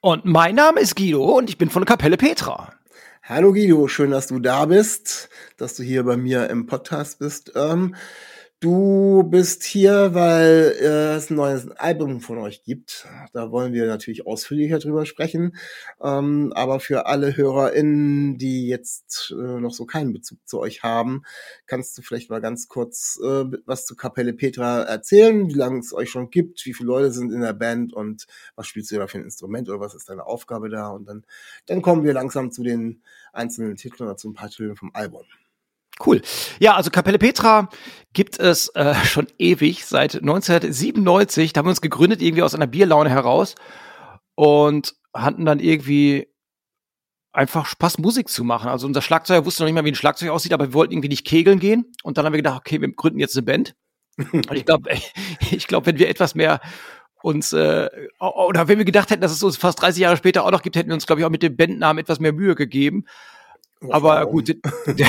Und mein Name ist Guido und ich bin von der Kapelle Petra. Hallo Guido, schön, dass du da bist, dass du hier bei mir im Podcast bist. Ähm, Du bist hier, weil äh, es ein neues Album von euch gibt. Da wollen wir natürlich ausführlicher drüber sprechen. Ähm, aber für alle HörerInnen, die jetzt äh, noch so keinen Bezug zu euch haben, kannst du vielleicht mal ganz kurz äh, was zu Kapelle Petra erzählen, wie lange es euch schon gibt, wie viele Leute sind in der Band und was spielst du da für ein Instrument oder was ist deine Aufgabe da? Und dann, dann kommen wir langsam zu den einzelnen Titeln oder zu ein paar Titeln vom Album. Cool. Ja, also Kapelle Petra gibt es äh, schon ewig, seit 1997. Da haben wir uns gegründet, irgendwie aus einer Bierlaune heraus und hatten dann irgendwie einfach Spaß, Musik zu machen. Also unser Schlagzeuger wusste noch nicht mal, wie ein Schlagzeug aussieht, aber wir wollten irgendwie nicht kegeln gehen. Und dann haben wir gedacht, okay, wir gründen jetzt eine Band. und ich glaube, ich glaube, wenn wir etwas mehr uns, äh, oder wenn wir gedacht hätten, dass es uns fast 30 Jahre später auch noch gibt, hätten wir uns, glaube ich, auch mit dem Bandnamen etwas mehr Mühe gegeben. Aber gut, der,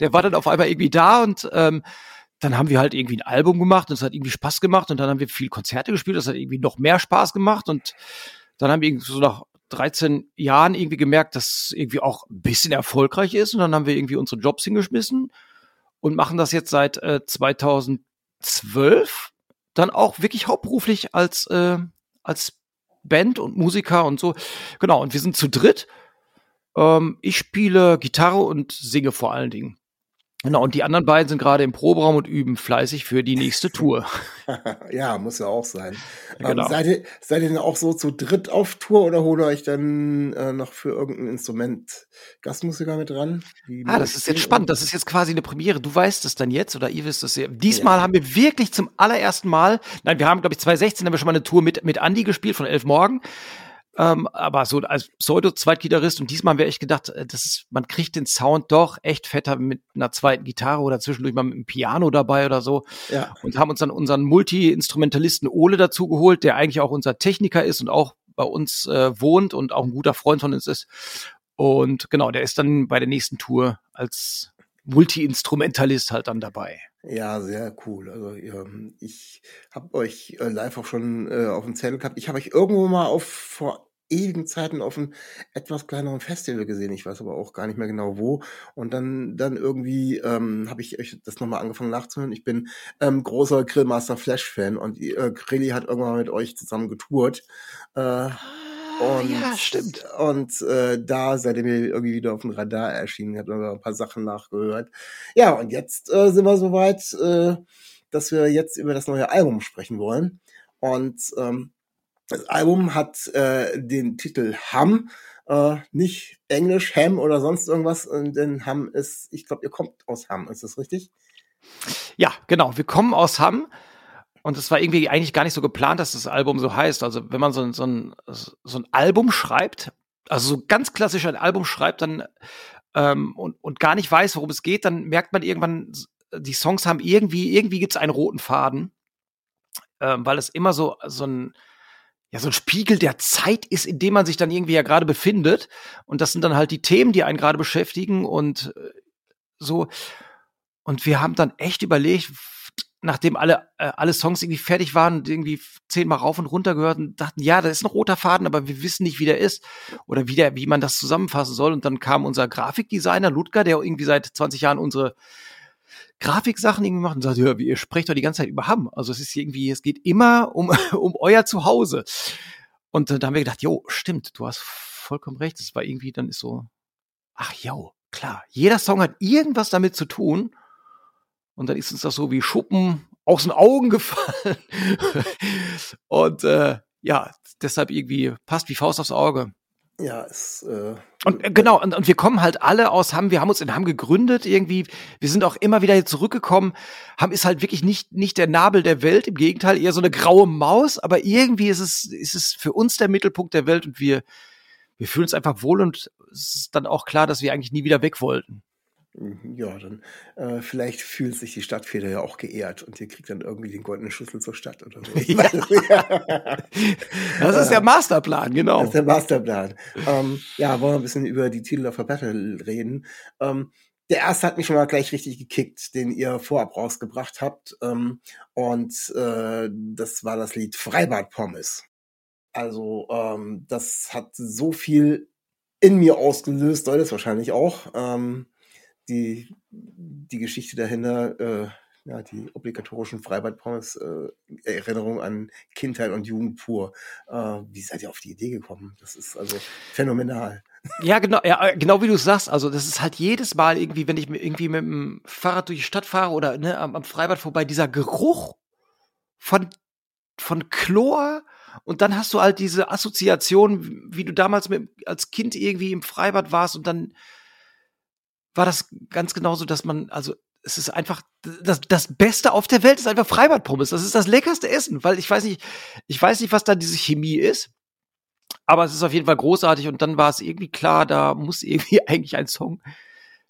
der war dann auf einmal irgendwie da und ähm, dann haben wir halt irgendwie ein Album gemacht und es hat irgendwie Spaß gemacht und dann haben wir viel Konzerte gespielt, das hat irgendwie noch mehr Spaß gemacht und dann haben wir irgendwie so nach 13 Jahren irgendwie gemerkt, dass es irgendwie auch ein bisschen erfolgreich ist und dann haben wir irgendwie unsere Jobs hingeschmissen und machen das jetzt seit äh, 2012 dann auch wirklich hauptberuflich als äh, als Band und Musiker und so. Genau, und wir sind zu dritt ähm, ich spiele Gitarre und singe vor allen Dingen. Genau, und die anderen beiden sind gerade im Proberaum und üben fleißig für die nächste Tour. ja, muss ja auch sein. Ähm, genau. Ähm, seid, ihr, seid ihr denn auch so zu dritt auf Tour oder holt ihr euch dann äh, noch für irgendein Instrument Gastmusiker mit dran? ah, das ist jetzt spannend. Das ist jetzt quasi eine Premiere. Du weißt es dann jetzt oder ihr wisst es ja. Diesmal ja. haben wir wirklich zum allerersten Mal, nein, wir haben, glaube ich, 2016 haben wir schon mal eine Tour mit, mit Andy gespielt von Elf Morgen. Ähm, aber so als Pseudo-Zweitgitarrist und diesmal wäre ich gedacht, äh, das ist, man kriegt den Sound doch echt fetter mit einer zweiten Gitarre oder zwischendurch mal mit einem Piano dabei oder so. Ja. Und haben uns dann unseren Multi-Instrumentalisten Ole dazu geholt, der eigentlich auch unser Techniker ist und auch bei uns äh, wohnt und auch ein guter Freund von uns ist. Und genau, der ist dann bei der nächsten Tour als Multi-Instrumentalist halt dann dabei. Ja, sehr cool. Also ich habe euch äh, live auch schon äh, auf dem Zettel gehabt. Ich habe euch irgendwo mal auf vor ewigen Zeiten auf einem etwas kleineren Festival gesehen. Ich weiß aber auch gar nicht mehr genau wo. Und dann dann irgendwie ähm, habe ich euch das nochmal angefangen nachzuhören. Ich bin ähm, großer Grillmaster Flash Fan und äh, Grilli hat irgendwann mit euch zusammen getourt. Äh, und, ja, stimmt. Und äh, da seid ihr mir irgendwie wieder auf dem Radar erschienen, habt ein paar Sachen nachgehört. Ja, und jetzt äh, sind wir soweit, äh, dass wir jetzt über das neue Album sprechen wollen. Und ähm, das Album hat äh, den Titel Ham, äh, nicht Englisch Ham oder sonst irgendwas, denn Ham ist, ich glaube, ihr kommt aus Ham, ist das richtig? Ja, genau. Wir kommen aus Hamm. Und es war irgendwie eigentlich gar nicht so geplant, dass das Album so heißt. Also wenn man so, so, ein, so ein Album schreibt, also so ganz klassisch ein Album schreibt, dann ähm, und, und gar nicht weiß, worum es geht, dann merkt man irgendwann, die Songs haben irgendwie, irgendwie gibt es einen roten Faden, ähm, weil es immer so, so ein, ja, so ein Spiegel der Zeit ist, in dem man sich dann irgendwie ja gerade befindet. Und das sind dann halt die Themen, die einen gerade beschäftigen und äh, so. Und wir haben dann echt überlegt, nachdem alle, äh, alle Songs irgendwie fertig waren, irgendwie zehnmal rauf und runter gehört und dachten, ja, da ist ein roter Faden, aber wir wissen nicht, wie der ist oder wie, der, wie man das zusammenfassen soll. Und dann kam unser Grafikdesigner Ludger, der irgendwie seit 20 Jahren unsere Grafiksachen irgendwie macht und sagt, ja, ihr sprecht doch die ganze Zeit über Hamm. Also es ist irgendwie, es geht immer um, um euer Zuhause. Und da haben wir gedacht, jo, stimmt, du hast vollkommen recht. Das war irgendwie, dann ist so, ach jo, klar, jeder Song hat irgendwas damit zu tun. Und dann ist uns das so wie Schuppen aus den Augen gefallen. und äh, ja, deshalb irgendwie passt wie Faust aufs Auge. Ja, es, äh, und äh, genau, und, und wir kommen halt alle aus Hamm, wir haben uns in Hamm gegründet irgendwie, wir sind auch immer wieder hier zurückgekommen. Hamm ist halt wirklich nicht, nicht der Nabel der Welt, im Gegenteil, eher so eine graue Maus, aber irgendwie ist es, ist es für uns der Mittelpunkt der Welt und wir, wir fühlen uns einfach wohl und es ist dann auch klar, dass wir eigentlich nie wieder weg wollten. Mhm, ja, dann äh, vielleicht fühlt sich die Stadtfeder ja auch geehrt und ihr kriegt dann irgendwie den goldenen Schlüssel zur Stadt oder so. ja. das ist der Masterplan, genau. Das ist der Masterplan. Ähm, ja, wollen wir ein bisschen über die Titel of a Battle reden. Ähm, der erste hat mich schon mal gleich richtig gekickt, den ihr vorab rausgebracht habt. Ähm, und äh, das war das Lied Freibad Pommes. Also ähm, das hat so viel in mir ausgelöst, soll es wahrscheinlich auch. Ähm, die, die Geschichte dahinter, äh, ja, die obligatorischen Freibad-Pommes, äh, Erinnerung an Kindheit und Jugend pur. Äh, wie seid ihr auf die Idee gekommen? Das ist also phänomenal. Ja, genau, ja, äh, genau wie du sagst. Also, das ist halt jedes Mal irgendwie, wenn ich irgendwie mit dem Fahrrad durch die Stadt fahre oder ne, am, am Freibad vorbei, dieser Geruch von, von Chlor, und dann hast du halt diese Assoziation, wie du damals mit, als Kind irgendwie im Freibad warst und dann war das ganz genauso, dass man, also es ist einfach das, das Beste auf der Welt ist einfach Freibadpommes. Das ist das leckerste Essen, weil ich weiß nicht, ich weiß nicht, was da diese Chemie ist. Aber es ist auf jeden Fall großartig und dann war es irgendwie klar, da muss irgendwie eigentlich ein Song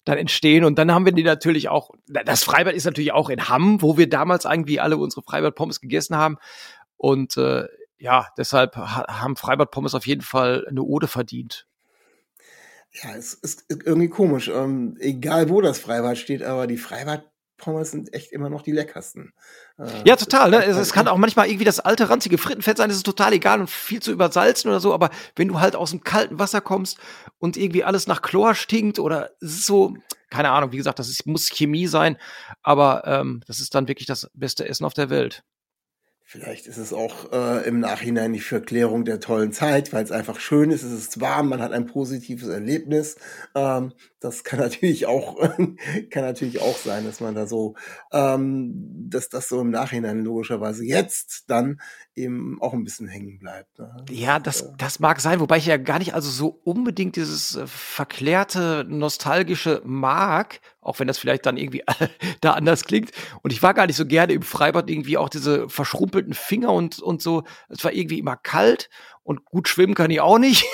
dann entstehen und dann haben wir die natürlich auch, das Freibad ist natürlich auch in Hamm, wo wir damals irgendwie alle unsere Freibad-Pommes gegessen haben und äh, ja, deshalb haben Freibad-Pommes auf jeden Fall eine Ode verdient. Ja, es ist irgendwie komisch. Ähm, egal wo das Freibad steht, aber die Freibad-Pommes sind echt immer noch die leckersten. Äh, ja, total. Ne? Es, es, kann auch manchmal irgendwie das alte, ranzige Frittenfett sein, das ist total egal und viel zu übersalzen oder so, aber wenn du halt aus dem kalten Wasser kommst und irgendwie alles nach Chlor stinkt oder es ist so, keine Ahnung, wie gesagt, das ist, muss Chemie sein, aber ähm, das ist dann wirklich das beste Essen auf der Welt. Vielleicht ist es auch äh, im Nachhinein die Verklärung der tollen Zeit, weil es einfach schön ist, es ist warm, man hat ein positives Erlebnis. Ähm, das kann natürlich auch kann natürlich auch sein, dass man da so, ähm, dass das so im Nachhinein logischerweise jetzt dann eben auch ein bisschen hängen bleibt. Ne? Ja, das, das mag sein, wobei ich ja gar nicht also so unbedingt dieses äh, verklärte, nostalgische mag, auch wenn das vielleicht dann irgendwie da anders klingt. Und ich war gar nicht so gerne im Freibad irgendwie auch diese verschrumpelten Finger und, und so. Es war irgendwie immer kalt und gut schwimmen kann ich auch nicht.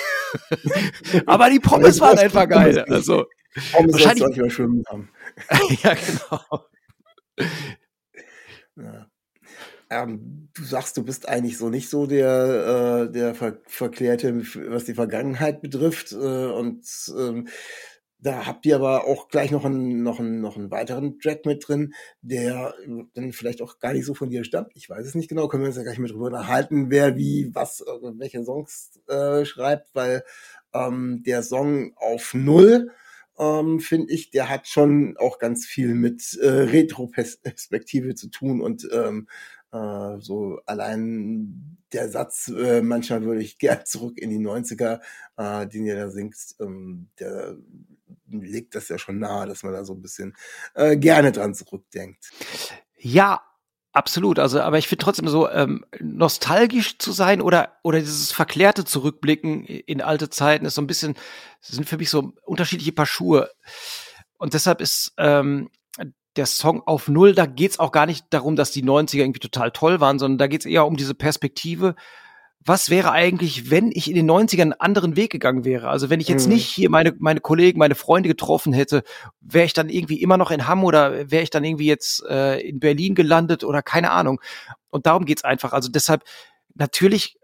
Aber die Pommes waren einfach geil. Also, Pommes wahrscheinlich auch nicht schwimmen haben. ja, genau. Ja. Ähm, du sagst, du bist eigentlich so nicht so der, äh, der Ver Verklärte, was die Vergangenheit betrifft. Äh, und ähm, da habt ihr aber auch gleich noch einen, noch einen, noch einen weiteren Track mit drin, der dann vielleicht auch gar nicht so von dir stammt. Ich weiß es nicht genau, können wir uns ja gleich mit drüber unterhalten, wer wie, was, äh, welche Songs äh, schreibt, weil ähm, der Song auf Null, ähm, finde ich, der hat schon auch ganz viel mit äh, Retroperspektive zu tun und ähm, äh, so allein der Satz, äh, manchmal würde ich gern zurück in die 90er, äh, den ihr da singt, ähm, der legt das ja schon nahe, dass man da so ein bisschen äh, gerne dran zurückdenkt. Ja, absolut. Also, aber ich finde trotzdem so ähm, nostalgisch zu sein oder oder dieses verklärte Zurückblicken in alte Zeiten ist so ein bisschen sind für mich so unterschiedliche Paar Schuhe. Und deshalb ist ähm, der Song auf Null, da geht's auch gar nicht darum, dass die 90er irgendwie total toll waren, sondern da geht's eher um diese Perspektive. Was wäre eigentlich, wenn ich in den 90ern einen anderen Weg gegangen wäre? Also wenn ich jetzt mhm. nicht hier meine, meine Kollegen, meine Freunde getroffen hätte, wäre ich dann irgendwie immer noch in Hamm oder wäre ich dann irgendwie jetzt äh, in Berlin gelandet oder keine Ahnung. Und darum geht's einfach. Also deshalb, natürlich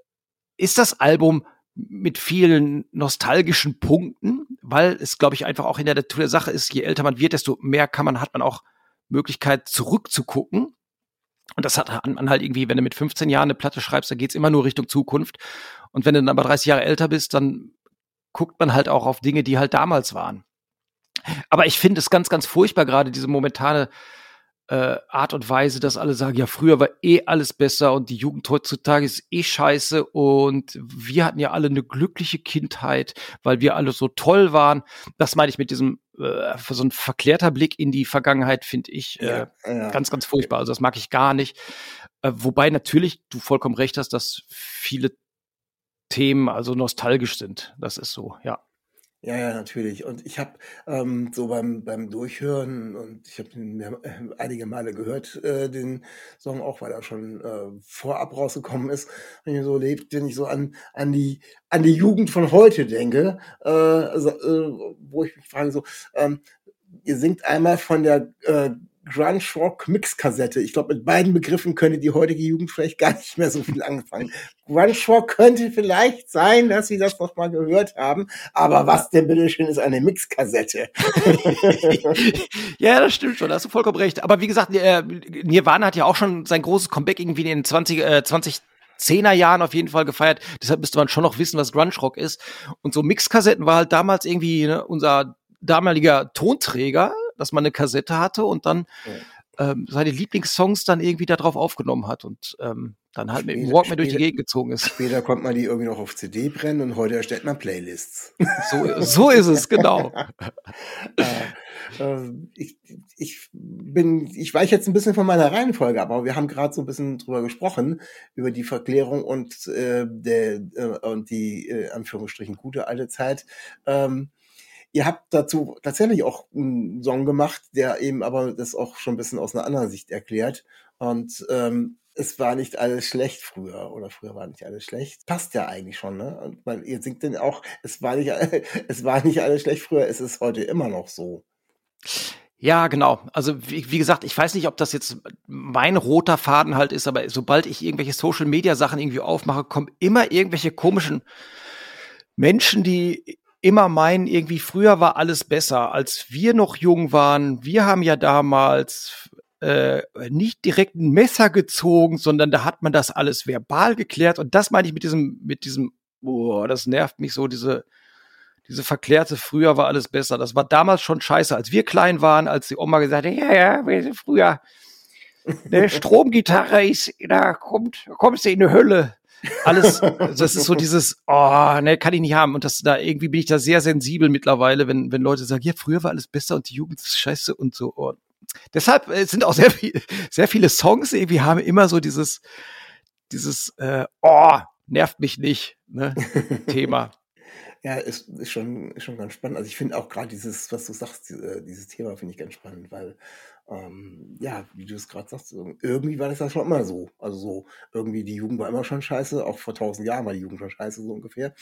ist das Album mit vielen nostalgischen Punkten, weil es, glaube ich, einfach auch in der Natur der Sache ist, je älter man wird, desto mehr kann man, hat man auch Möglichkeit zurückzugucken. Und das hat man halt irgendwie, wenn du mit 15 Jahren eine Platte schreibst, dann geht's immer nur Richtung Zukunft. Und wenn du dann aber 30 Jahre älter bist, dann guckt man halt auch auf Dinge, die halt damals waren. Aber ich finde es ganz, ganz furchtbar, gerade diese momentane äh, Art und Weise, dass alle sagen, ja, früher war eh alles besser und die Jugend heutzutage ist eh scheiße und wir hatten ja alle eine glückliche Kindheit, weil wir alle so toll waren. Das meine ich mit diesem äh, so ein verklärter Blick in die Vergangenheit, finde ich äh, ja, ja. ganz, ganz furchtbar. Also das mag ich gar nicht. Äh, wobei natürlich du vollkommen recht hast, dass viele Themen also nostalgisch sind. Das ist so, ja. Ja, ja, natürlich. Und ich habe ähm, so beim, beim Durchhören, und ich habe mir äh, einige Male gehört, äh, den Song auch, weil er schon äh, vorab rausgekommen ist, wenn ich so lebt, wenn ich so an, an, die, an die Jugend von heute denke, äh, also, äh, wo ich mich frage, so, ähm, ihr singt einmal von der äh, Grunge Rock Mix Kassette. Ich glaube, mit beiden Begriffen könnte die heutige Jugend vielleicht gar nicht mehr so viel anfangen. Grunge Rock könnte vielleicht sein, dass sie das noch mal gehört haben, aber was denn bitte schön ist eine Mixkassette? ja, das stimmt schon, da hast du vollkommen recht. Aber wie gesagt, äh, Nirvana hat ja auch schon sein großes Comeback irgendwie in den 20, äh, 20 Zehner Jahren auf jeden Fall gefeiert. Deshalb müsste man schon noch wissen, was Grunge Rock ist. Und so Mixkassetten war halt damals irgendwie ne, unser damaliger Tonträger, dass man eine Kassette hatte und dann ja. ähm, seine Lieblingssongs dann irgendwie darauf aufgenommen hat und ähm, dann halt später, mit dem Walkman durch die Gegend gezogen ist. Später konnte man die irgendwie noch auf CD brennen und heute erstellt man Playlists. So, so ist es, genau. äh, äh, ich, ich bin, ich weiche jetzt ein bisschen von meiner Reihenfolge ab, aber wir haben gerade so ein bisschen drüber gesprochen, über die Verklärung und, äh, der, äh, und die, äh, Anführungsstrichen, gute alte Zeit. Ähm, Ihr habt dazu tatsächlich auch einen Song gemacht, der eben aber das auch schon ein bisschen aus einer anderen Sicht erklärt. Und ähm, es war nicht alles schlecht früher oder früher war nicht alles schlecht. Passt ja eigentlich schon, ne? Und weil ihr singt denn auch, es war nicht, es war nicht alles schlecht früher, es ist heute immer noch so. Ja, genau. Also wie, wie, gesagt, ich weiß nicht, ob das jetzt mein roter Faden halt ist, aber sobald ich irgendwelche Social Media Sachen irgendwie aufmache, kommen immer irgendwelche komischen Menschen, die immer meinen, irgendwie früher war alles besser, als wir noch jung waren. Wir haben ja damals äh, nicht direkt ein Messer gezogen, sondern da hat man das alles verbal geklärt. Und das meine ich mit diesem, mit diesem, boah, das nervt mich so, diese, diese verklärte, früher war alles besser. Das war damals schon scheiße, als wir klein waren, als die Oma gesagt hat, ja, ja, wir sind früher, eine Stromgitarre ist, da kommt, kommst du in die Hölle alles, das ist so dieses, oh, ne, kann ich nicht haben. Und das da irgendwie bin ich da sehr sensibel mittlerweile, wenn, wenn Leute sagen, ja, früher war alles besser und die Jugend ist scheiße und so. Oh. Deshalb äh, sind auch sehr viel, sehr viele Songs irgendwie haben immer so dieses, dieses, äh, oh, nervt mich nicht, ne, Thema. Ja, ist, ist schon, ist schon ganz spannend. Also ich finde auch gerade dieses, was du sagst, dieses Thema finde ich ganz spannend, weil ähm, ja, wie du es gerade sagst, irgendwie war das ja schon immer so. Also so, irgendwie die Jugend war immer schon scheiße, auch vor tausend Jahren war die Jugend schon scheiße, so ungefähr.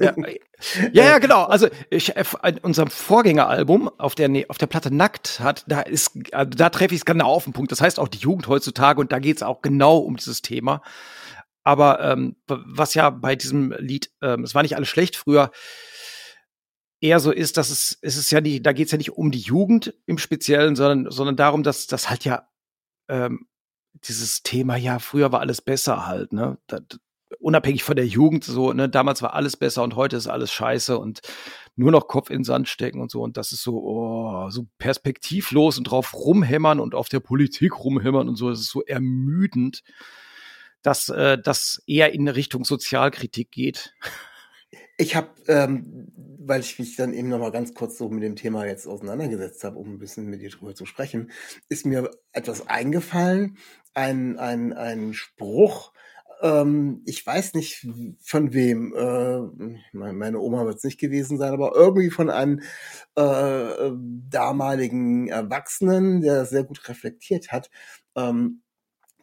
Ja, ja, ja genau. Also ich, äh, in unserem Vorgängeralbum auf der, auf der Platte Nackt hat, da ist, also da treffe ich es genau auf den Punkt. Das heißt auch die Jugend heutzutage und da geht es auch genau um dieses Thema. Aber ähm, was ja bei diesem Lied, ähm, es war nicht alles schlecht früher, eher so ist, dass es, es ist ja nicht, da geht es ja nicht um die Jugend im Speziellen, sondern, sondern darum, dass das halt ja ähm, dieses Thema, ja, früher war alles besser halt, ne? Das, unabhängig von der Jugend, so, ne, damals war alles besser und heute ist alles scheiße und nur noch Kopf in den Sand stecken und so. Und das ist so, oh, so perspektivlos und drauf rumhämmern und auf der Politik rumhämmern und so. Das ist so ermüdend, dass äh, das eher in Richtung Sozialkritik geht. Ich habe, ähm, weil ich mich dann eben noch mal ganz kurz so mit dem Thema jetzt auseinandergesetzt habe, um ein bisschen mit dir drüber zu sprechen, ist mir etwas eingefallen, ein, ein, ein Spruch, ähm, ich weiß nicht von wem, äh, meine Oma wird es nicht gewesen sein, aber irgendwie von einem äh, damaligen Erwachsenen, der sehr gut reflektiert hat, ähm,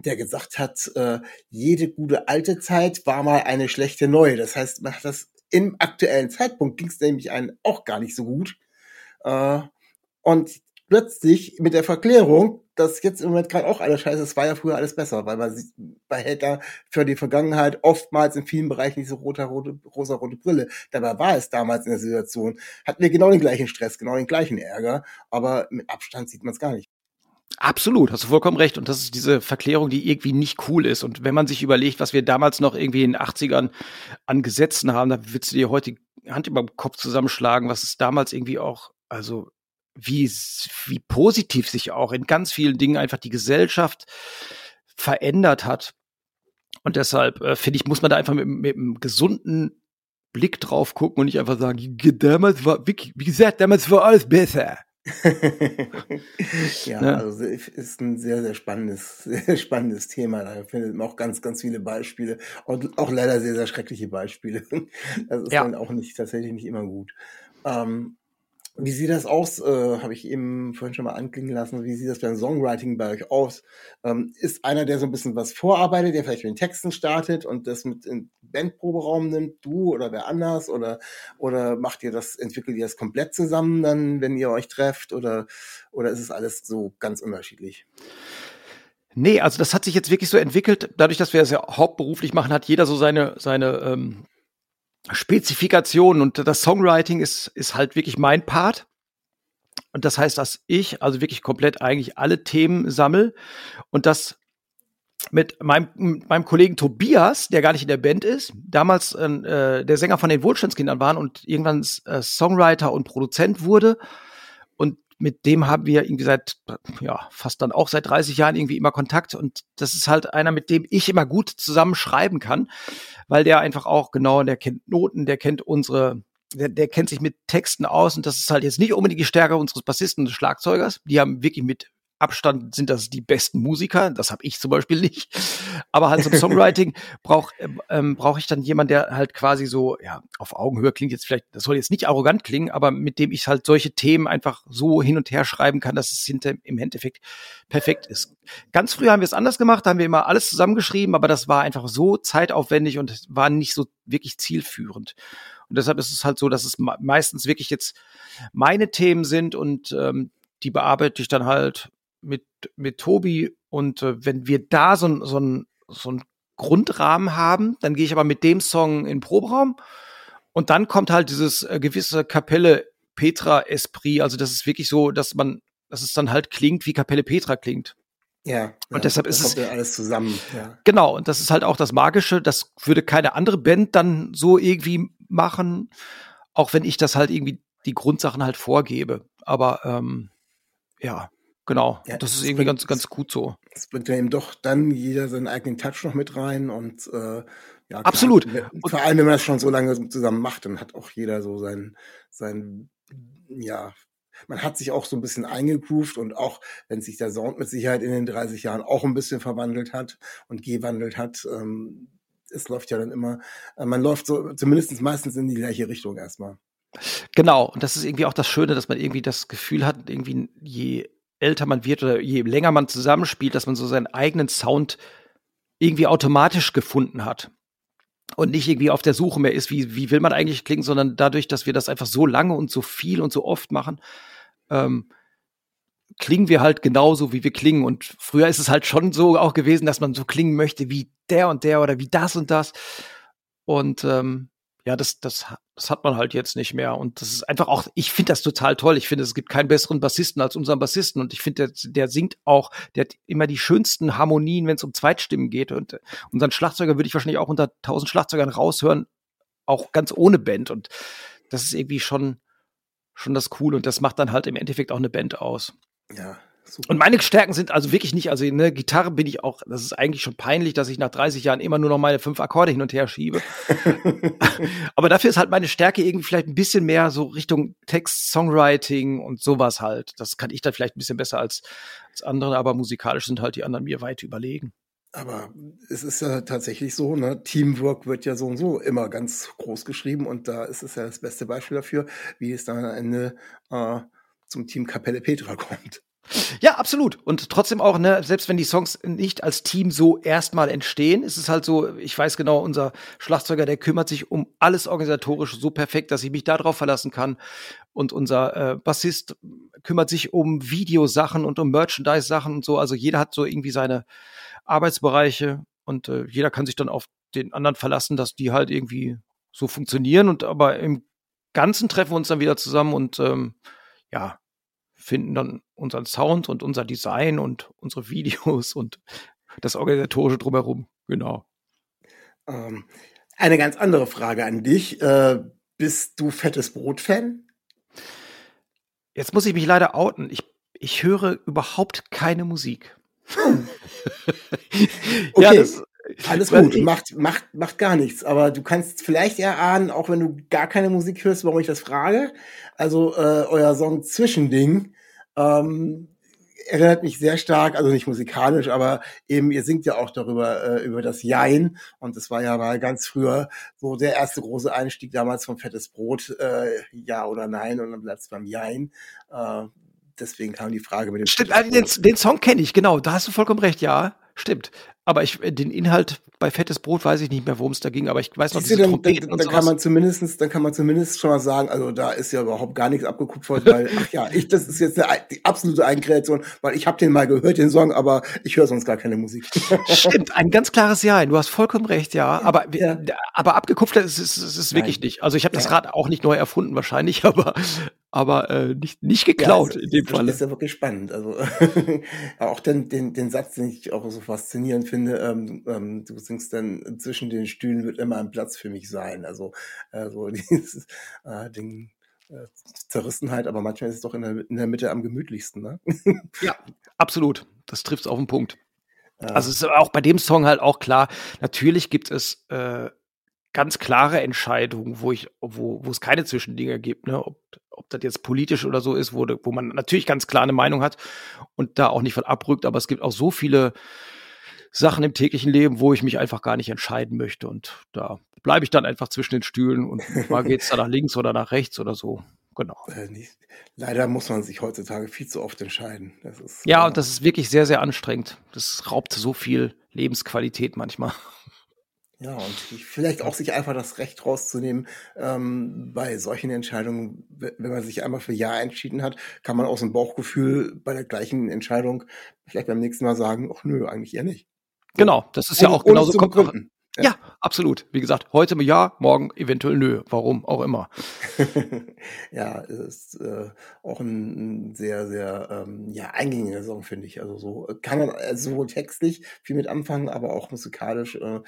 der gesagt hat, äh, jede gute alte Zeit war mal eine schlechte neue. Das heißt, man hat das im aktuellen Zeitpunkt ging es nämlich einen auch gar nicht so gut. Äh, und plötzlich mit der Verklärung, dass jetzt im Moment gerade auch alles scheiße ist, war ja früher alles besser, weil man sieht, behält da für die Vergangenheit oftmals in vielen Bereichen diese rote, rote, rosa-rote Brille. Dabei war es damals in der Situation, hatten wir genau den gleichen Stress, genau den gleichen Ärger, aber mit Abstand sieht man es gar nicht. Absolut, hast du vollkommen recht. Und das ist diese Verklärung, die irgendwie nicht cool ist. Und wenn man sich überlegt, was wir damals noch irgendwie in den 80ern an Gesetzen haben, da willst du dir heute die Hand über den Kopf zusammenschlagen, was es damals irgendwie auch, also wie, wie positiv sich auch in ganz vielen Dingen einfach die Gesellschaft verändert hat. Und deshalb äh, finde ich, muss man da einfach mit, mit einem gesunden Blick drauf gucken und nicht einfach sagen, damals war, wie, wie gesagt, damals war alles besser. ja, ne? also ist ein sehr, sehr spannendes, sehr spannendes Thema. Da findet man auch ganz, ganz viele Beispiele und auch leider sehr, sehr schreckliche Beispiele. Das ist ja. dann auch nicht tatsächlich nicht immer gut. Ähm, wie sieht das aus? Äh, Habe ich eben vorhin schon mal anklingen lassen. Wie sieht das beim Songwriting bei euch aus? Ähm, ist einer, der so ein bisschen was vorarbeitet, der vielleicht mit den Texten startet und das mit in Bandproberaum nimmt, du oder wer anders? Oder, oder macht ihr das, entwickelt ihr das komplett zusammen dann, wenn ihr euch trefft? Oder, oder ist es alles so ganz unterschiedlich? Nee, also das hat sich jetzt wirklich so entwickelt. Dadurch, dass wir es ja hauptberuflich machen, hat jeder so seine, seine ähm, Spezifikationen und das Songwriting ist, ist halt wirklich mein Part. Und das heißt, dass ich also wirklich komplett eigentlich alle Themen sammel und das mit meinem, mit meinem Kollegen Tobias, der gar nicht in der Band ist, damals äh, der Sänger von den Wohlstandskindern waren und irgendwann äh, Songwriter und Produzent wurde. Und mit dem haben wir irgendwie seit, ja, fast dann auch seit 30 Jahren irgendwie immer Kontakt. Und das ist halt einer, mit dem ich immer gut zusammen schreiben kann, weil der einfach auch genau, der kennt Noten, der kennt unsere, der, der kennt sich mit Texten aus. Und das ist halt jetzt nicht unbedingt die Stärke unseres Bassisten und Schlagzeugers. Die haben wirklich mit Abstand sind das die besten Musiker. Das habe ich zum Beispiel nicht. Aber halt zum Songwriting brauche ähm, brauch ich dann jemanden, der halt quasi so, ja, auf Augenhöhe klingt jetzt vielleicht, das soll jetzt nicht arrogant klingen, aber mit dem ich halt solche Themen einfach so hin und her schreiben kann, dass es hinter, im Endeffekt perfekt ist. Ganz früh haben wir es anders gemacht, da haben wir immer alles zusammengeschrieben, aber das war einfach so zeitaufwendig und war nicht so wirklich zielführend. Und deshalb ist es halt so, dass es meistens wirklich jetzt meine Themen sind und ähm, die bearbeite ich dann halt mit, mit Tobi und äh, wenn wir da so, so, ein, so ein Grundrahmen haben, dann gehe ich aber mit dem Song in den Proberaum und dann kommt halt dieses äh, gewisse Kapelle Petra Esprit, also das ist wirklich so, dass man, dass es dann halt klingt, wie Kapelle Petra klingt. Ja. Und ja, deshalb ist es ja alles zusammen. Ja. Genau, und das ist halt auch das Magische. Das würde keine andere Band dann so irgendwie machen, auch wenn ich das halt irgendwie die Grundsachen halt vorgebe. Aber ähm, ja, Genau, ja, das ist irgendwie bringt, ganz, ganz gut so. Es bringt ja eben doch dann jeder seinen eigenen Touch noch mit rein und äh, ja, absolut. Klar, vor allem, wenn man das schon so lange zusammen macht, dann hat auch jeder so sein, sein, ja, man hat sich auch so ein bisschen eingegroovt und auch wenn sich der Sound mit Sicherheit in den 30 Jahren auch ein bisschen verwandelt hat und gewandelt hat, ähm, es läuft ja dann immer, äh, man läuft so zumindest meistens in die gleiche Richtung erstmal. Genau, und das ist irgendwie auch das Schöne, dass man irgendwie das Gefühl hat, irgendwie je älter man wird oder je länger man zusammenspielt, dass man so seinen eigenen Sound irgendwie automatisch gefunden hat. Und nicht irgendwie auf der Suche mehr ist, wie, wie will man eigentlich klingen, sondern dadurch, dass wir das einfach so lange und so viel und so oft machen, ähm, klingen wir halt genauso, wie wir klingen. Und früher ist es halt schon so auch gewesen, dass man so klingen möchte wie der und der oder wie das und das. Und ähm, ja, das, das, das hat man halt jetzt nicht mehr. Und das ist einfach auch, ich finde das total toll. Ich finde, es gibt keinen besseren Bassisten als unseren Bassisten. Und ich finde, der, der singt auch, der hat immer die schönsten Harmonien, wenn es um Zweitstimmen geht. Und unseren Schlagzeuger würde ich wahrscheinlich auch unter tausend Schlagzeugern raushören, auch ganz ohne Band. Und das ist irgendwie schon, schon das Coole. Und das macht dann halt im Endeffekt auch eine Band aus. Ja, Super. Und meine Stärken sind also wirklich nicht, also in der Gitarre bin ich auch, das ist eigentlich schon peinlich, dass ich nach 30 Jahren immer nur noch meine fünf Akkorde hin und her schiebe. aber dafür ist halt meine Stärke irgendwie vielleicht ein bisschen mehr so Richtung Text, Songwriting und sowas halt. Das kann ich dann vielleicht ein bisschen besser als, als andere, aber musikalisch sind halt die anderen mir weit überlegen. Aber es ist ja tatsächlich so, ne? Teamwork wird ja so und so immer ganz groß geschrieben und da ist es ja das beste Beispiel dafür, wie es dann am Ende äh, zum Team Kapelle Petra kommt. Ja, absolut. Und trotzdem auch, ne, selbst wenn die Songs nicht als Team so erstmal entstehen, ist es halt so, ich weiß genau, unser Schlagzeuger, der kümmert sich um alles organisatorisch so perfekt, dass ich mich darauf verlassen kann. Und unser äh, Bassist kümmert sich um Videosachen und um Merchandise-Sachen und so. Also jeder hat so irgendwie seine Arbeitsbereiche und äh, jeder kann sich dann auf den anderen verlassen, dass die halt irgendwie so funktionieren. Und aber im Ganzen treffen wir uns dann wieder zusammen und ähm, ja, finden dann unseren Sound und unser Design und unsere Videos und das Organisatorische drumherum. Genau. Ähm, eine ganz andere Frage an dich. Äh, bist du fettes Brot-Fan? Jetzt muss ich mich leider outen. Ich, ich höre überhaupt keine Musik. okay. Ja, das, alles gut, macht, macht, macht gar nichts. Aber du kannst vielleicht erahnen, auch wenn du gar keine Musik hörst, warum ich das frage. Also äh, euer Song Zwischending Ähm, erinnert mich sehr stark, also nicht musikalisch, aber eben, ihr singt ja auch darüber, äh, über das Jein. Und das war ja mal ganz früher so der erste große Einstieg damals von Fettes Brot, äh, ja oder nein, und dann bleibt es beim Jein. Äh, deswegen kam die Frage mit dem. Stimmt, äh, den, den Song kenne ich, genau, da hast du vollkommen recht, ja. Stimmt. Aber ich, äh, den Inhalt bei Fettes Brot weiß ich nicht mehr, worum es da ging, aber ich weiß noch, diese dann, dann, dann, dann kann man zumindestens, dann kann man zumindest schon mal sagen, also da ist ja überhaupt gar nichts abgekupfert, weil, ach ja, ich, das ist jetzt eine, die absolute Eigenkreation, weil ich habe den mal gehört, den Song, aber ich höre sonst gar keine Musik. Stimmt, ein ganz klares Ja, du hast vollkommen recht, ja, aber, ja. aber abgekupfert ist es ist, ist wirklich nicht. Also ich habe das. Rad auch nicht neu erfunden wahrscheinlich, aber, aber äh, nicht, nicht geklaut ja, also, in dem Fall. Das ist ja wirklich spannend. Also auch den, den, den Satz, den ich auch so faszinierend finde, ähm, ähm, du singst dann, zwischen den Stühlen wird immer ein Platz für mich sein. Also äh, so dieses äh, Ding. Äh, Zerrissenheit, aber manchmal ist es doch in der, in der Mitte am gemütlichsten, ne? ja, absolut. Das trifft es auf den Punkt. Also es ist auch bei dem Song halt auch klar, natürlich gibt es äh, ganz klare Entscheidungen, wo ich, wo, wo es keine Zwischendinge gibt, ne? Ob, ob das jetzt politisch oder so ist, wo, wo man natürlich ganz klar eine Meinung hat und da auch nicht von abrückt, aber es gibt auch so viele Sachen im täglichen Leben, wo ich mich einfach gar nicht entscheiden möchte. Und da bleibe ich dann einfach zwischen den Stühlen und mal geht's da nach links oder nach rechts oder so. Genau. Äh, leider muss man sich heutzutage viel zu oft entscheiden. Ist, ja, äh, und das ist wirklich sehr, sehr anstrengend. Das raubt so viel Lebensqualität manchmal. Ja, und vielleicht auch sich einfach das Recht rauszunehmen, ähm, bei solchen Entscheidungen, wenn man sich einmal für Ja entschieden hat, kann man aus dem Bauchgefühl bei der gleichen Entscheidung vielleicht beim nächsten Mal sagen, ach nö, eigentlich eher nicht. Genau, das ist ohne, ja auch genauso zu begründen. Ja. ja, absolut. Wie gesagt, heute ja, morgen eventuell nö. Warum auch immer. ja, es ist äh, auch ein, sehr, sehr ähm, ja, eingängiger Song, finde ich. Also so kann man also sowohl textlich viel mit anfangen, aber auch musikalisch äh,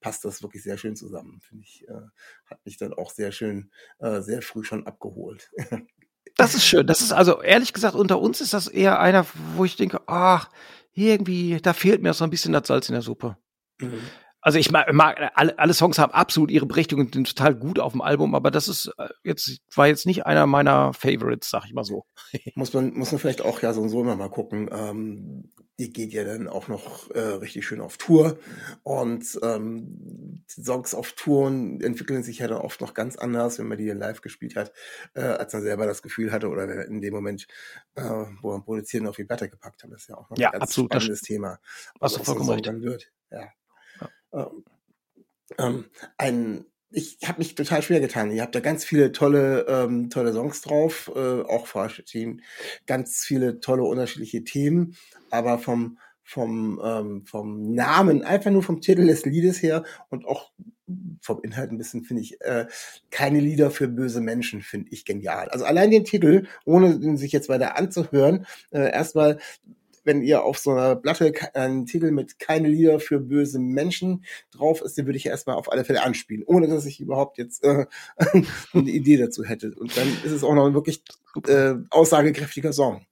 passt das wirklich sehr schön zusammen, finde ich. Äh, hat mich dann auch sehr schön, äh, sehr früh schon abgeholt. das ist schön. Das ist also ehrlich gesagt unter uns ist das eher einer, wo ich denke, ach, irgendwie, da fehlt mir so ein bisschen das Salz in der Suppe. Mhm. Also ich mag, mag alle, alle, Songs haben absolut ihre Berechtigung und sind total gut auf dem Album, aber das ist äh, jetzt war jetzt nicht einer meiner Favorites, sag ich mal so. muss man muss man vielleicht auch ja so und so immer mal gucken. Ähm, die geht ja dann auch noch äh, richtig schön auf Tour und ähm, die Songs auf Touren entwickeln sich ja dann oft noch ganz anders, wenn man die live gespielt hat, äh, als man selber das Gefühl hatte oder in dem Moment, äh, wo man Produzieren auf die Platte gepackt hat. Das ist ja auch noch ja, ein ganz absolut, spannendes Thema. Was also, vollkommen recht. dann wird. Ja. Ähm, ähm, ein, ich habe mich total schwer getan. Ihr habt da ganz viele tolle, ähm, tolle Songs drauf, äh, auch Team, ganz viele tolle unterschiedliche Themen, aber vom vom ähm, vom Namen, einfach nur vom Titel des Liedes her und auch vom Inhalt ein bisschen finde ich äh, keine Lieder für böse Menschen finde ich genial. Also allein den Titel, ohne den sich jetzt weiter anzuhören, äh, erstmal wenn ihr auf so einer Platte einen Titel mit keine Lieder für böse Menschen drauf ist, den würde ich erstmal auf alle Fälle anspielen, ohne dass ich überhaupt jetzt äh, eine Idee dazu hätte. Und dann ist es auch noch ein wirklich äh, aussagekräftiger Song.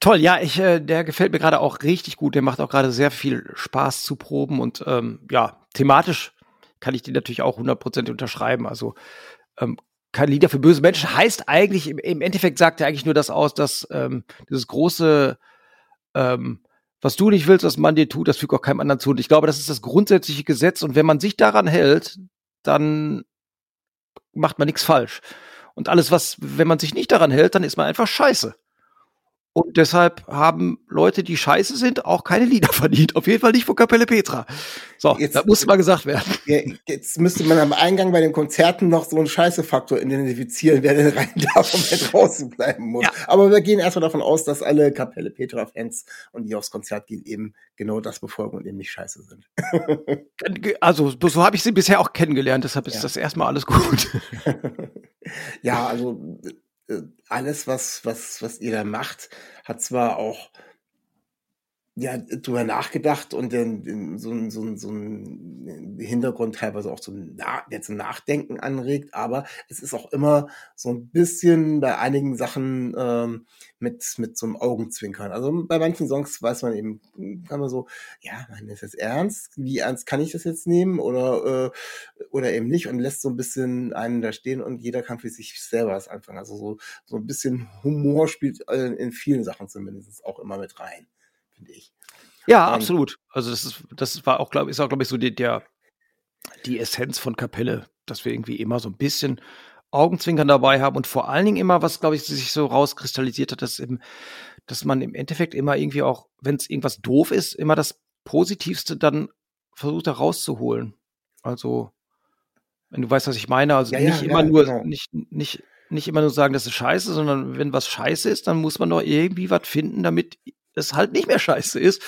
Toll, ja, ich, äh, der gefällt mir gerade auch richtig gut. Der macht auch gerade sehr viel Spaß zu proben und ähm, ja, thematisch kann ich den natürlich auch 100% unterschreiben. Also ähm, kein Lieder für böse Menschen heißt eigentlich, im, im Endeffekt sagt er eigentlich nur das aus, dass ähm, dieses große ähm, was du nicht willst, was man dir tut, das fügt auch keinem anderen zu. Und ich glaube, das ist das grundsätzliche Gesetz. Und wenn man sich daran hält, dann macht man nichts falsch. Und alles, was, wenn man sich nicht daran hält, dann ist man einfach scheiße. Und deshalb haben Leute, die scheiße sind, auch keine Lieder verdient. Auf jeden Fall nicht von Kapelle Petra. So, jetzt, das muss mal gesagt werden. Jetzt müsste man am Eingang bei den Konzerten noch so einen Scheiße-Faktor identifizieren, wer denn rein darf und wer draußen bleiben muss. Ja. Aber wir gehen erstmal davon aus, dass alle Kapelle Petra-Fans und die aufs Konzert gehen, eben genau das befolgen und eben nicht scheiße sind. also, so habe ich sie bisher auch kennengelernt, deshalb ist ja. das erstmal alles gut. ja, also alles, was, was, was ihr da macht, hat zwar auch ja, drüber nachgedacht und so, ein so, ein so ein Hintergrund teilweise auch zum, Na der zum Nachdenken anregt, aber es ist auch immer so ein bisschen bei einigen Sachen ähm, mit, mit so einem Augenzwinkern. Also bei manchen Songs weiß man eben, kann man so, ja, man ist jetzt ernst, wie ernst kann ich das jetzt nehmen oder, äh, oder eben nicht und lässt so ein bisschen einen da stehen und jeder kann für sich selber was anfangen. Also so, so ein bisschen Humor spielt in vielen Sachen zumindest auch immer mit rein finde ich. Ja, und absolut. Also das ist, das war auch, glaube ist auch, glaube ich, so die, der, die Essenz von Kapelle, dass wir irgendwie immer so ein bisschen Augenzwinkern dabei haben und vor allen Dingen immer, was, glaube ich, sich so rauskristallisiert hat, dass eben, dass man im Endeffekt immer irgendwie auch, wenn es irgendwas doof ist, immer das Positivste dann versucht da rauszuholen. Also, wenn du weißt, was ich meine, also ja, nicht ja, immer ja, nur, genau. nicht, nicht, nicht immer nur sagen, das ist scheiße, sondern wenn was scheiße ist, dann muss man doch irgendwie was finden, damit es halt nicht mehr scheiße ist.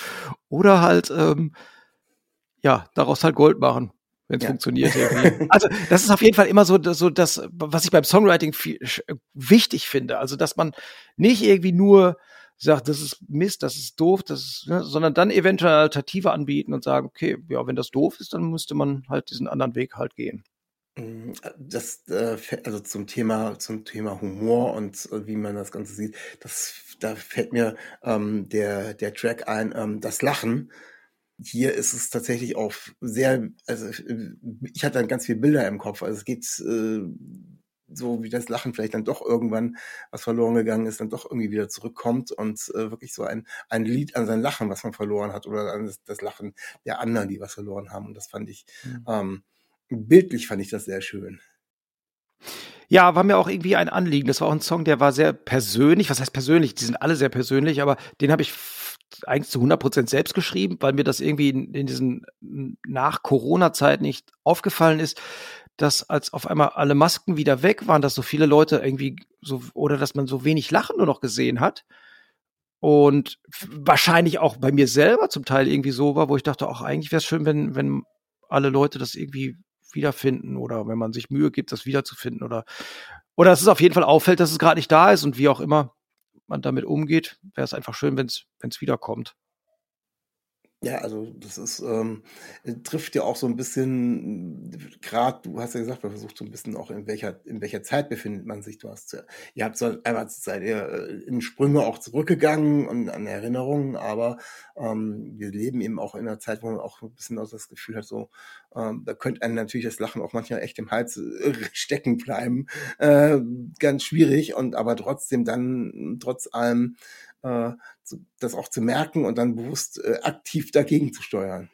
Oder halt, ähm, ja, daraus halt Gold machen, wenn es ja. funktioniert. also das ist auf jeden Fall immer so, so das, was ich beim Songwriting viel, wichtig finde. Also, dass man nicht irgendwie nur sagt, das ist Mist, das ist doof, das ist, ne, sondern dann eventuell Alternative anbieten und sagen, okay, ja, wenn das doof ist, dann müsste man halt diesen anderen Weg halt gehen. Mm, das, äh, also zum Thema, zum Thema Humor und äh, wie man das Ganze sieht, das, da fällt mir ähm, der, der Track ein, ähm, das Lachen. Hier ist es tatsächlich auch sehr, also ich hatte dann ganz viele Bilder im Kopf. Also es geht äh, so wie das Lachen vielleicht dann doch irgendwann, was verloren gegangen ist, dann doch irgendwie wieder zurückkommt und äh, wirklich so ein, ein Lied an sein Lachen, was man verloren hat, oder an das, das Lachen der anderen, die was verloren haben. Und das fand ich mhm. ähm, bildlich fand ich das sehr schön. Ja, war mir auch irgendwie ein Anliegen. Das war auch ein Song, der war sehr persönlich. Was heißt persönlich? Die sind alle sehr persönlich, aber den habe ich eigentlich zu 100 Prozent selbst geschrieben, weil mir das irgendwie in, in diesen Nach-Corona-Zeit nicht aufgefallen ist, dass als auf einmal alle Masken wieder weg waren, dass so viele Leute irgendwie so, oder dass man so wenig Lachen nur noch gesehen hat. Und wahrscheinlich auch bei mir selber zum Teil irgendwie so war, wo ich dachte, auch eigentlich wäre es schön, wenn, wenn alle Leute das irgendwie wiederfinden oder wenn man sich Mühe gibt, das wiederzufinden oder oder dass es auf jeden Fall auffällt, dass es gerade nicht da ist und wie auch immer man damit umgeht, wäre es einfach schön, wenn es wiederkommt. Ja, also das ist ähm, trifft ja auch so ein bisschen gerade, du hast ja gesagt, man versucht so ein bisschen auch in welcher in welcher Zeit befindet man sich. Du hast ja, ihr habt so einmal seid ihr äh, in Sprünge auch zurückgegangen und an Erinnerungen, aber ähm, wir leben eben auch in einer Zeit, wo man auch ein bisschen auch das Gefühl hat, so ähm, da könnte einem natürlich das Lachen auch manchmal echt im Hals äh, stecken bleiben, äh, ganz schwierig und aber trotzdem dann trotz allem äh, das auch zu merken und dann bewusst äh, aktiv dagegen zu steuern.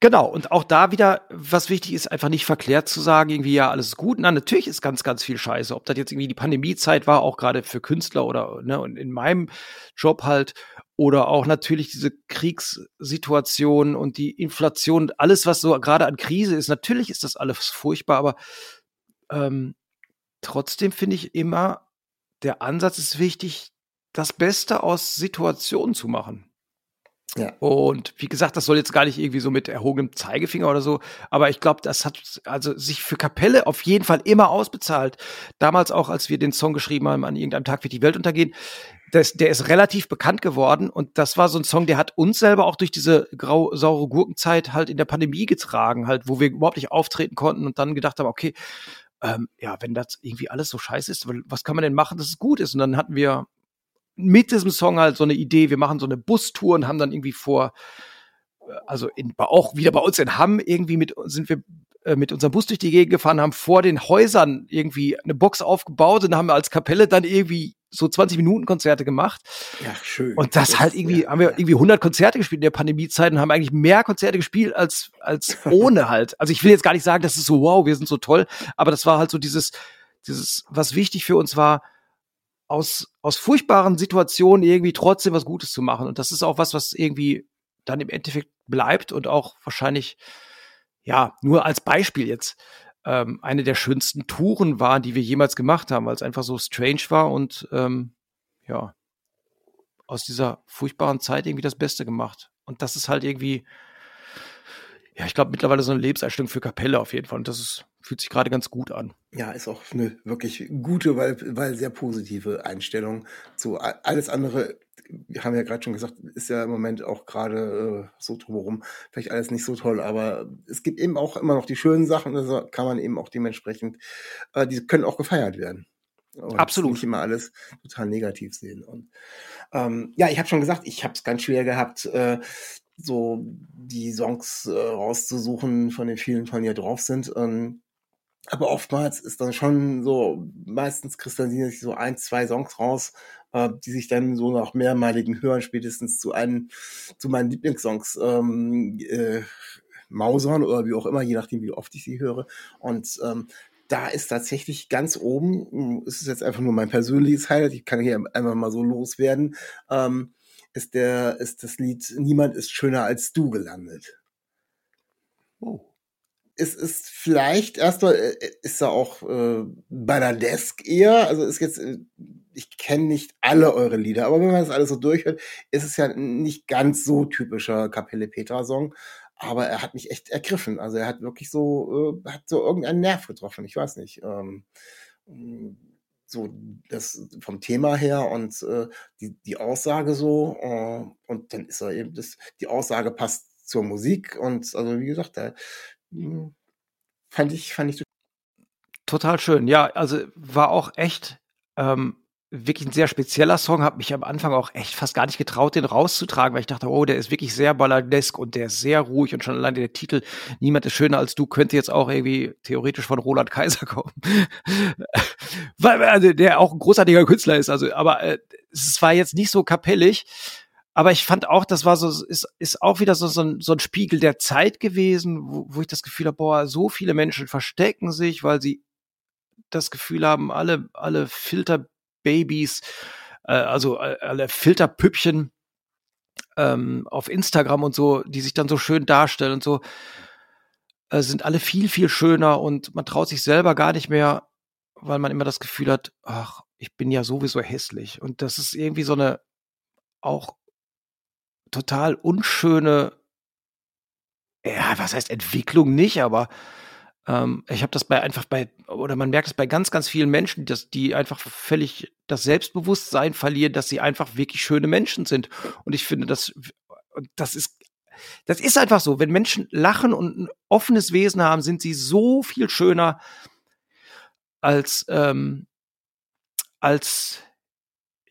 Genau, und auch da wieder, was wichtig ist, einfach nicht verklärt zu sagen, irgendwie, ja, alles ist gut. Na, natürlich ist ganz, ganz viel Scheiße. Ob das jetzt irgendwie die Pandemiezeit war, auch gerade für Künstler oder, ne, und in meinem Job halt, oder auch natürlich diese Kriegssituation und die Inflation, alles, was so gerade an Krise ist, natürlich ist das alles furchtbar, aber ähm, trotzdem finde ich immer, der Ansatz ist wichtig, das Beste aus Situationen zu machen. Ja. Und wie gesagt, das soll jetzt gar nicht irgendwie so mit erhobenem Zeigefinger oder so, aber ich glaube, das hat also sich für Kapelle auf jeden Fall immer ausbezahlt. Damals auch, als wir den Song geschrieben haben, an irgendeinem Tag wird die Welt untergehen, das, der ist relativ bekannt geworden und das war so ein Song, der hat uns selber auch durch diese grau-saure Gurkenzeit halt in der Pandemie getragen, halt, wo wir überhaupt nicht auftreten konnten und dann gedacht haben, okay, ähm, ja, wenn das irgendwie alles so scheiße ist, was kann man denn machen, dass es gut ist? Und dann hatten wir mit diesem Song halt so eine Idee, wir machen so eine Bustour und haben dann irgendwie vor, äh, also in, auch wieder bei uns in Hamm irgendwie mit, sind wir äh, mit unserem Bus durch die Gegend gefahren, haben vor den Häusern irgendwie eine Box aufgebaut und haben als Kapelle dann irgendwie so 20 Minuten Konzerte gemacht. Ja, schön. Und das, das halt irgendwie, ja, haben wir irgendwie 100 Konzerte gespielt in der Pandemiezeit und haben eigentlich mehr Konzerte gespielt als, als ohne halt. Also ich will jetzt gar nicht sagen, das ist so, wow, wir sind so toll, aber das war halt so dieses, dieses, was wichtig für uns war, aus, aus furchtbaren Situationen irgendwie trotzdem was Gutes zu machen. Und das ist auch was, was irgendwie dann im Endeffekt bleibt und auch wahrscheinlich, ja, nur als Beispiel jetzt, ähm, eine der schönsten Touren war, die wir jemals gemacht haben, weil es einfach so strange war und ähm, ja, aus dieser furchtbaren Zeit irgendwie das Beste gemacht. Und das ist halt irgendwie, ja, ich glaube, mittlerweile so eine Lebenseinstellung für Kapelle auf jeden Fall. Und das ist, fühlt sich gerade ganz gut an. Ja, ist auch eine wirklich gute, weil, weil sehr positive Einstellung zu alles andere, wir haben ja gerade schon gesagt, ist ja im Moment auch gerade äh, so drumherum vielleicht alles nicht so toll, aber es gibt eben auch immer noch die schönen Sachen, also kann man eben auch dementsprechend, äh, die können auch gefeiert werden. Und Absolut. Nicht immer alles total negativ sehen. Und ähm, ja, ich habe schon gesagt, ich habe es ganz schwer gehabt, äh, so die Songs äh, rauszusuchen von den vielen, von hier drauf sind. Ähm, aber oftmals ist dann schon so, meistens kristallisieren sich so ein, zwei Songs raus, äh, die sich dann so nach mehrmaligen Hören spätestens zu einem, zu meinen Lieblingssongs ähm, äh, mausern oder wie auch immer, je nachdem, wie oft ich sie höre. Und ähm, da ist tatsächlich ganz oben, es ist jetzt einfach nur mein persönliches Highlight, ich kann hier einfach mal so loswerden, ähm, ist der, ist das Lied Niemand ist schöner als du gelandet. Es ist vielleicht erstmal, äh, ist er auch äh, Banadesk eher, also ist jetzt, äh, ich kenne nicht alle eure Lieder, aber wenn man das alles so durchhört, ist es ja nicht ganz so typischer Kapelle Petra Song, aber er hat mich echt ergriffen. Also er hat wirklich so, äh, hat so irgendeinen Nerv getroffen. Ich weiß nicht. Ähm, so das vom Thema her und äh, die, die Aussage so äh, und dann ist er eben das, die Aussage passt zur Musik und also wie gesagt, da fand ich, fand ich total schön. Ja, also war auch echt ähm, wirklich ein sehr spezieller Song, habe mich am Anfang auch echt fast gar nicht getraut, den rauszutragen, weil ich dachte, oh, der ist wirklich sehr balladesk und der ist sehr ruhig und schon allein der Titel Niemand ist schöner als du könnte jetzt auch irgendwie theoretisch von Roland Kaiser kommen. weil also der auch ein großartiger Künstler ist, also aber äh, es war jetzt nicht so kapellig, aber ich fand auch, das war so, ist, ist auch wieder so, so, ein, so ein Spiegel der Zeit gewesen, wo, wo ich das Gefühl habe, boah, so viele Menschen verstecken sich, weil sie das Gefühl haben, alle, alle Filter Babys, äh, also äh, alle Filterpüppchen ähm, auf Instagram und so, die sich dann so schön darstellen und so, äh, sind alle viel, viel schöner und man traut sich selber gar nicht mehr, weil man immer das Gefühl hat, ach, ich bin ja sowieso hässlich. Und das ist irgendwie so eine auch total unschöne, ja, was heißt Entwicklung nicht, aber ähm, ich habe das bei einfach bei, oder man merkt es bei ganz, ganz vielen Menschen, dass die einfach völlig das Selbstbewusstsein verlieren, dass sie einfach wirklich schöne Menschen sind. Und ich finde, das, das ist, das ist einfach so. Wenn Menschen lachen und ein offenes Wesen haben, sind sie so viel schöner als, ähm, als,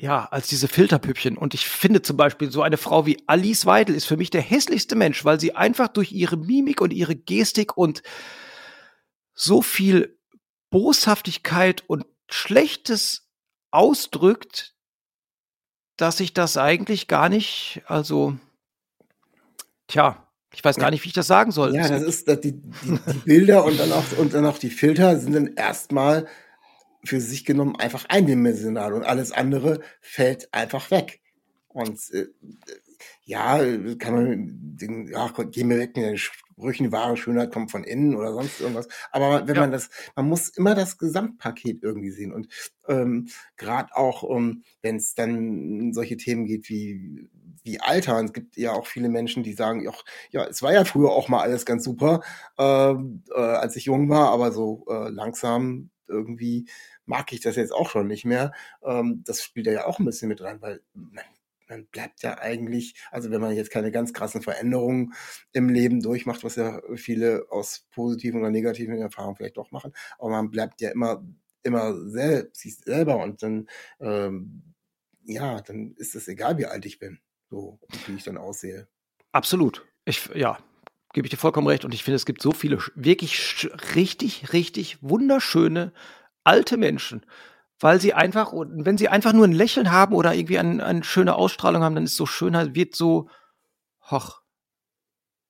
ja, als diese Filterpüppchen. Und ich finde zum Beispiel, so eine Frau wie Alice Weidel ist für mich der hässlichste Mensch, weil sie einfach durch ihre Mimik und ihre Gestik und so viel Boshaftigkeit und Schlechtes ausdrückt, dass ich das eigentlich gar nicht, also, tja, ich weiß gar nicht, wie ich das sagen soll. Ja, das ist, die, die, die Bilder und dann auch, und dann auch die Filter sind dann erstmal für sich genommen einfach eindimensional und alles andere fällt einfach weg. Und äh, ja, kann man, den, ja, gehen wir weg mit den Sprüchen, wahre Schönheit kommt von innen oder sonst irgendwas. Aber wenn ja. man das, man muss immer das Gesamtpaket irgendwie sehen. Und ähm, gerade auch, ähm, wenn es dann solche Themen geht wie wie Alter. Und es gibt ja auch viele Menschen, die sagen, ja, ja, es war ja früher auch mal alles ganz super, äh, äh, als ich jung war, aber so äh, langsam irgendwie mag ich das jetzt auch schon nicht mehr. Ähm, das spielt ja auch ein bisschen mit rein, weil man man bleibt ja eigentlich, also wenn man jetzt keine ganz krassen Veränderungen im Leben durchmacht, was ja viele aus positiven oder negativen Erfahrungen vielleicht doch machen, aber man bleibt ja immer, immer selbst, sich selber und dann, ähm, ja, dann ist es egal, wie alt ich bin, so, wie ich dann aussehe. Absolut. Ich, ja, gebe ich dir vollkommen recht. Und ich finde, es gibt so viele wirklich richtig, richtig wunderschöne alte Menschen, weil sie einfach, wenn sie einfach nur ein Lächeln haben oder irgendwie eine, eine schöne Ausstrahlung haben, dann ist so Schönheit, wird so, hoch.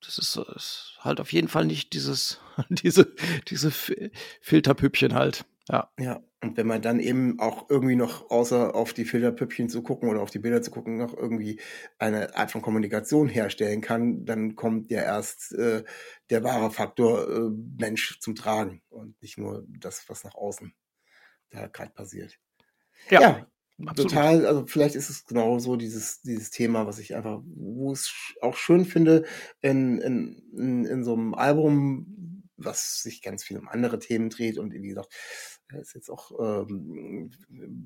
Das ist, ist halt auf jeden Fall nicht dieses, diese, diese Filterpüppchen halt. Ja. Ja. Und wenn man dann eben auch irgendwie noch, außer auf die Filterpüppchen zu gucken oder auf die Bilder zu gucken, noch irgendwie eine Art von Kommunikation herstellen kann, dann kommt ja erst äh, der wahre Faktor äh, Mensch zum Tragen und nicht nur das, was nach außen da gerade passiert. Ja. ja. Total, also vielleicht ist es genau so dieses, dieses Thema, was ich einfach, wo es auch schön finde, in, in, in, in so einem Album, was sich ganz viel um andere Themen dreht und wie gesagt, ist jetzt auch ähm,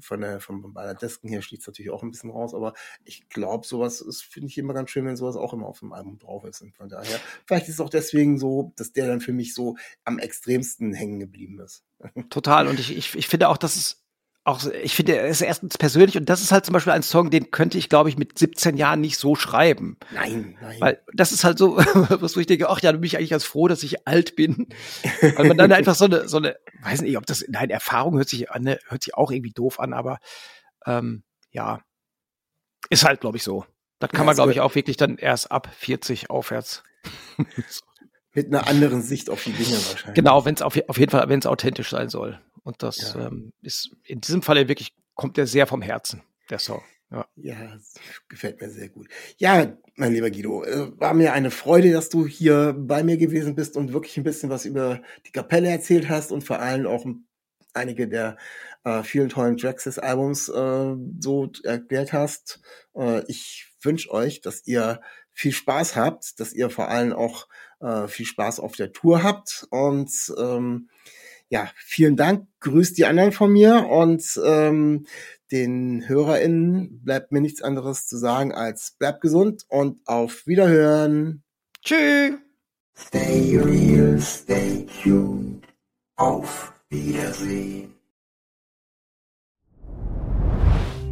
von der der Desken her steht es natürlich auch ein bisschen raus, aber ich glaube, sowas finde ich immer ganz schön, wenn sowas auch immer auf dem Album drauf ist. Und von daher, vielleicht ist es auch deswegen so, dass der dann für mich so am extremsten hängen geblieben ist. Total. Und ich, ich, ich finde auch, dass es auch, ich finde, er ist erstens persönlich und das ist halt zum Beispiel ein Song, den könnte ich, glaube ich, mit 17 Jahren nicht so schreiben. Nein, nein. Weil das ist halt so, was wo ich denke, ach ja, du bin ich eigentlich ganz froh, dass ich alt bin. Weil man dann einfach so eine, so eine, weiß nicht, ob das, nein, Erfahrung hört sich an, ne, hört sich auch irgendwie doof an, aber ähm, ja, ist halt, glaube ich, so. Das kann Ja, man, glaube so- ich, auch wirklich dann erst ab 40 aufwärts. Mit einer anderen Sicht auf die Dinge wahrscheinlich. Genau, wenn es auf, auf jeden Fall, wenn es authentisch sein soll. Und das Ja. ähm, ist in diesem Falle wirklich, kommt der sehr vom Herzen, der Song. Ja. Ja, gefällt mir sehr gut. Ja, mein lieber Guido, äh, war mir eine Freude, dass du hier bei mir gewesen bist und wirklich ein bisschen was über die Kapelle erzählt hast und vor allem auch einige der äh, vielen tollen Tracks des Albums äh, so erklärt hast. Äh, ich wünsche euch, dass ihr viel Spaß habt, dass ihr vor allem auch äh, viel Spaß auf der Tour habt und ähm, ja, vielen Dank. Grüßt die anderen von mir und ähm, den HörerInnen bleibt mir nichts anderes zu sagen als bleibt gesund und auf Wiederhören. Tschüss! Stay real, stay tuned. Auf Wiedersehen.